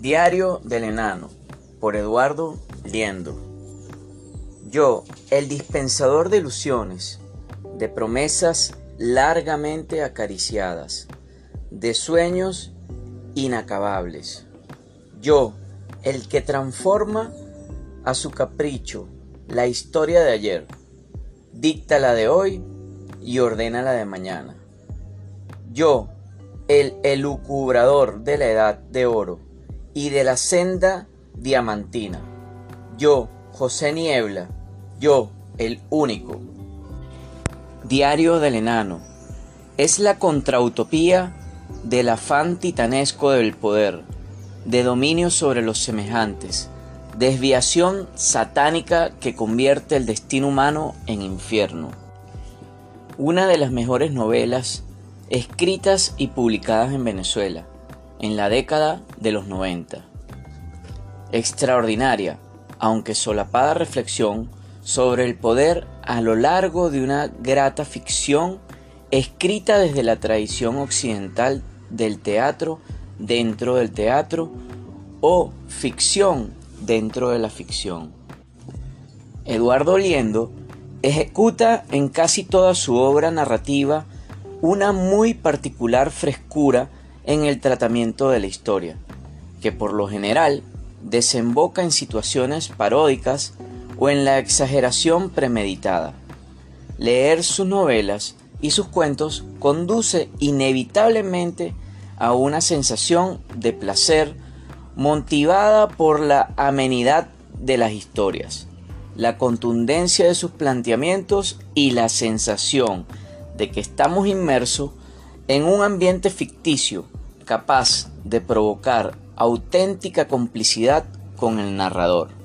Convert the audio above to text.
Diario del Enano por Eduardo Liendo. Yo, el dispensador de ilusiones, de promesas largamente acariciadas, de sueños inacabables. Yo, el que transforma a su capricho la historia de ayer, dicta la de hoy y ordena la de mañana. Yo, el elucubrador de la edad de oro y de la senda diamantina. Yo, José Niebla, yo, el único. Diario del enano. Es la contrautopía del afán titanesco del poder, de dominio sobre los semejantes, desviación satánica que convierte el destino humano en infierno. Una de las mejores novelas escritas y publicadas en Venezuela en la década de los 90. Extraordinaria, aunque solapada reflexión sobre el poder a lo largo de una grata ficción escrita desde la tradición occidental del teatro dentro del teatro o ficción dentro de la ficción. Eduardo Liendo ejecuta en casi toda su obra narrativa una muy particular frescura en el tratamiento de la historia, que por lo general desemboca en situaciones paródicas o en la exageración premeditada. Leer sus novelas y sus cuentos conduce inevitablemente a una sensación de placer motivada por la amenidad de las historias, la contundencia de sus planteamientos y la sensación de que estamos inmersos en un ambiente ficticio capaz de provocar auténtica complicidad con el narrador.